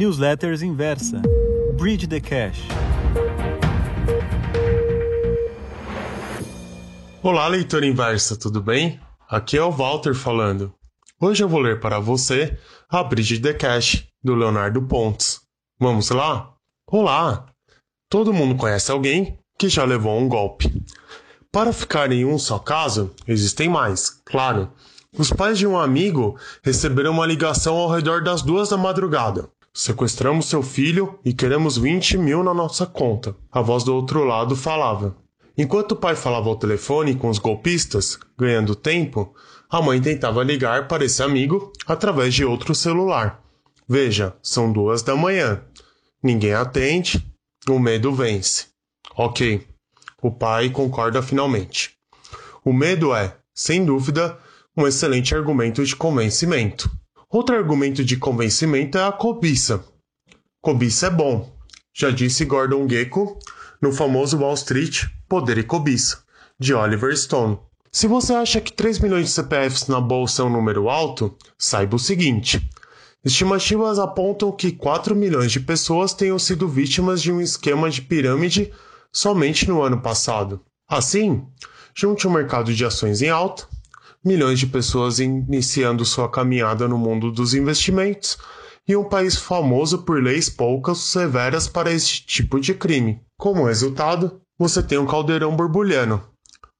Newsletters Inversa. Bridge the Cash. Olá, leitor inversa, tudo bem? Aqui é o Walter falando. Hoje eu vou ler para você a Bridge the Cash, do Leonardo Pontes. Vamos lá? Olá! Todo mundo conhece alguém que já levou um golpe. Para ficar em um só caso, existem mais, claro. Os pais de um amigo receberam uma ligação ao redor das duas da madrugada. Sequestramos seu filho e queremos 20 mil na nossa conta. A voz do outro lado falava. Enquanto o pai falava ao telefone com os golpistas, ganhando tempo, a mãe tentava ligar para esse amigo através de outro celular. Veja, são duas da manhã. Ninguém atende, o medo vence. Ok, o pai concorda finalmente. O medo é, sem dúvida, um excelente argumento de convencimento. Outro argumento de convencimento é a cobiça. Cobiça é bom, já disse Gordon Gekko no famoso Wall Street Poder e Cobiça, de Oliver Stone. Se você acha que 3 milhões de CPFs na bolsa é um número alto, saiba o seguinte: estimativas apontam que 4 milhões de pessoas tenham sido vítimas de um esquema de pirâmide somente no ano passado. Assim, junte o um mercado de ações em alta, milhões de pessoas iniciando sua caminhada no mundo dos investimentos e um país famoso por leis poucas severas para este tipo de crime. Como resultado, você tem um caldeirão borbulhando.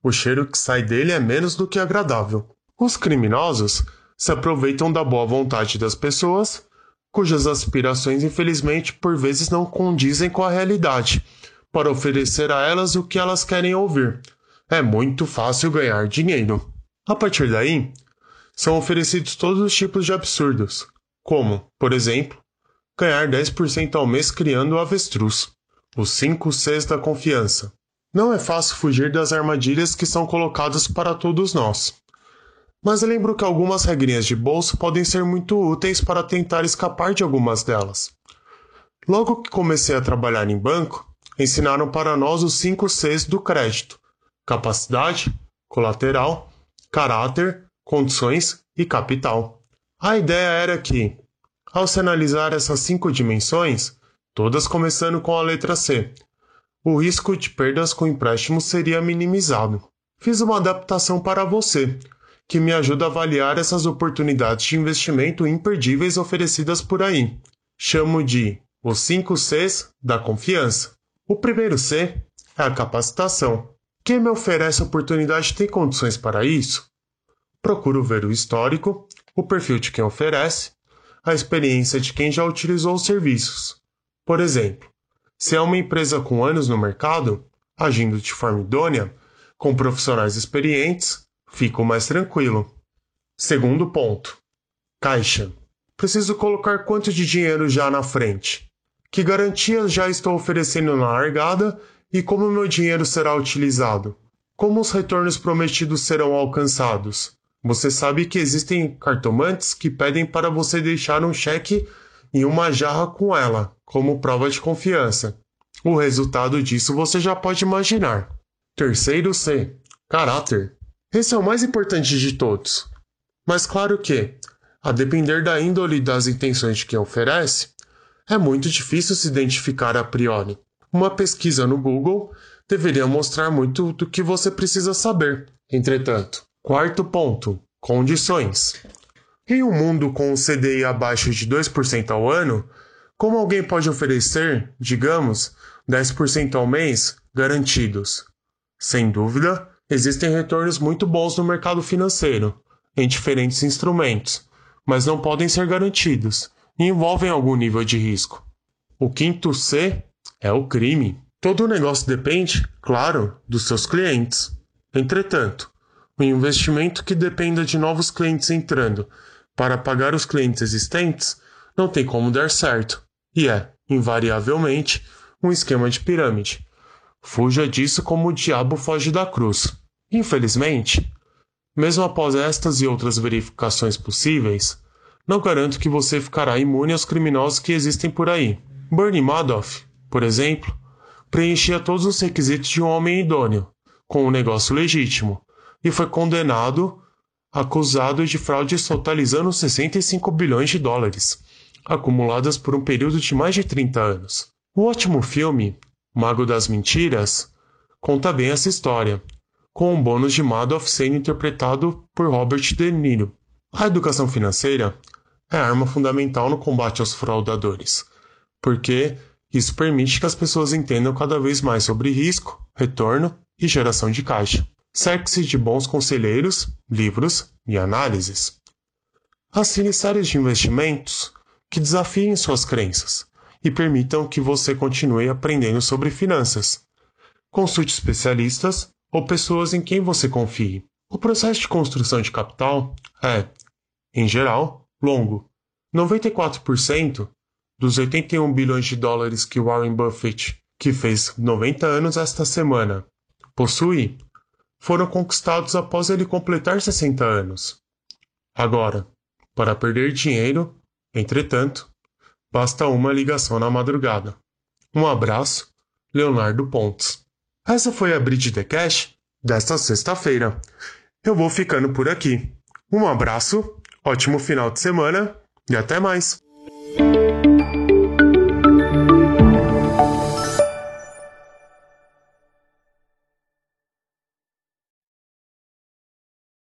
O cheiro que sai dele é menos do que agradável. Os criminosos se aproveitam da boa vontade das pessoas, cujas aspirações infelizmente por vezes não condizem com a realidade, para oferecer a elas o que elas querem ouvir. É muito fácil ganhar dinheiro. A partir daí, são oferecidos todos os tipos de absurdos, como, por exemplo, ganhar 10% ao mês criando o avestruz, os 5 Cs da confiança. Não é fácil fugir das armadilhas que são colocadas para todos nós. Mas lembro que algumas regrinhas de bolsa podem ser muito úteis para tentar escapar de algumas delas. Logo que comecei a trabalhar em banco, ensinaram para nós os 5 Cs do crédito: capacidade, colateral, caráter, condições e capital. A ideia era que, ao se analisar essas cinco dimensões, todas começando com a letra C, o risco de perdas com empréstimo seria minimizado. Fiz uma adaptação para você, que me ajuda a avaliar essas oportunidades de investimento imperdíveis oferecidas por aí. Chamo de os 5 Cs da confiança. O primeiro C é a capacitação. Quem me oferece a oportunidade tem condições para isso? Procuro ver o histórico, o perfil de quem oferece, a experiência de quem já utilizou os serviços. Por exemplo, se é uma empresa com anos no mercado, agindo de forma idônea, com profissionais experientes, fico mais tranquilo. Segundo ponto: caixa. Preciso colocar quanto de dinheiro já na frente? Que garantias já estou oferecendo na largada e como meu dinheiro será utilizado? Como os retornos prometidos serão alcançados? Você sabe que existem cartomantes que pedem para você deixar um cheque em uma jarra com ela, como prova de confiança. O resultado disso você já pode imaginar. Terceiro C. Caráter. Esse é o mais importante de todos. Mas claro que, a depender da índole das intenções de quem oferece, é muito difícil se identificar a priori. Uma pesquisa no Google deveria mostrar muito do que você precisa saber. Entretanto, Quarto ponto: condições. Em um mundo com o CDI abaixo de 2% ao ano, como alguém pode oferecer, digamos, 10% ao mês garantidos? Sem dúvida, existem retornos muito bons no mercado financeiro, em diferentes instrumentos, mas não podem ser garantidos e envolvem algum nível de risco. O quinto C é o crime. Todo negócio depende, claro, dos seus clientes. Entretanto, um investimento que dependa de novos clientes entrando para pagar os clientes existentes não tem como dar certo e é, invariavelmente, um esquema de pirâmide. Fuja disso como o diabo foge da cruz. Infelizmente, mesmo após estas e outras verificações possíveis, não garanto que você ficará imune aos criminosos que existem por aí. Bernie Madoff, por exemplo, preenchia todos os requisitos de um homem idôneo, com um negócio legítimo, e foi condenado, acusado de fraude totalizando 65 bilhões de dólares. acumuladas por um período de mais de 30 anos. O ótimo filme, Mago das Mentiras, conta bem essa história, com um bônus de Madoff sendo interpretado por Robert De Niro. A educação financeira é arma fundamental no combate aos fraudadores, porque isso permite que as pessoas entendam cada vez mais sobre risco, retorno e geração de caixa. Cerque-se de bons conselheiros, livros e análises. Assine séries de investimentos que desafiem suas crenças e permitam que você continue aprendendo sobre finanças. Consulte especialistas ou pessoas em quem você confie. O processo de construção de capital é, em geral, longo. 94% dos 81 bilhões de dólares que Warren Buffett, que fez 90 anos esta semana, possui, foram conquistados após ele completar 60 anos. Agora, para perder dinheiro, entretanto, basta uma ligação na madrugada. Um abraço, Leonardo Pontes. Essa foi a Bridge the Cash desta sexta-feira. Eu vou ficando por aqui. Um abraço, ótimo final de semana e até mais!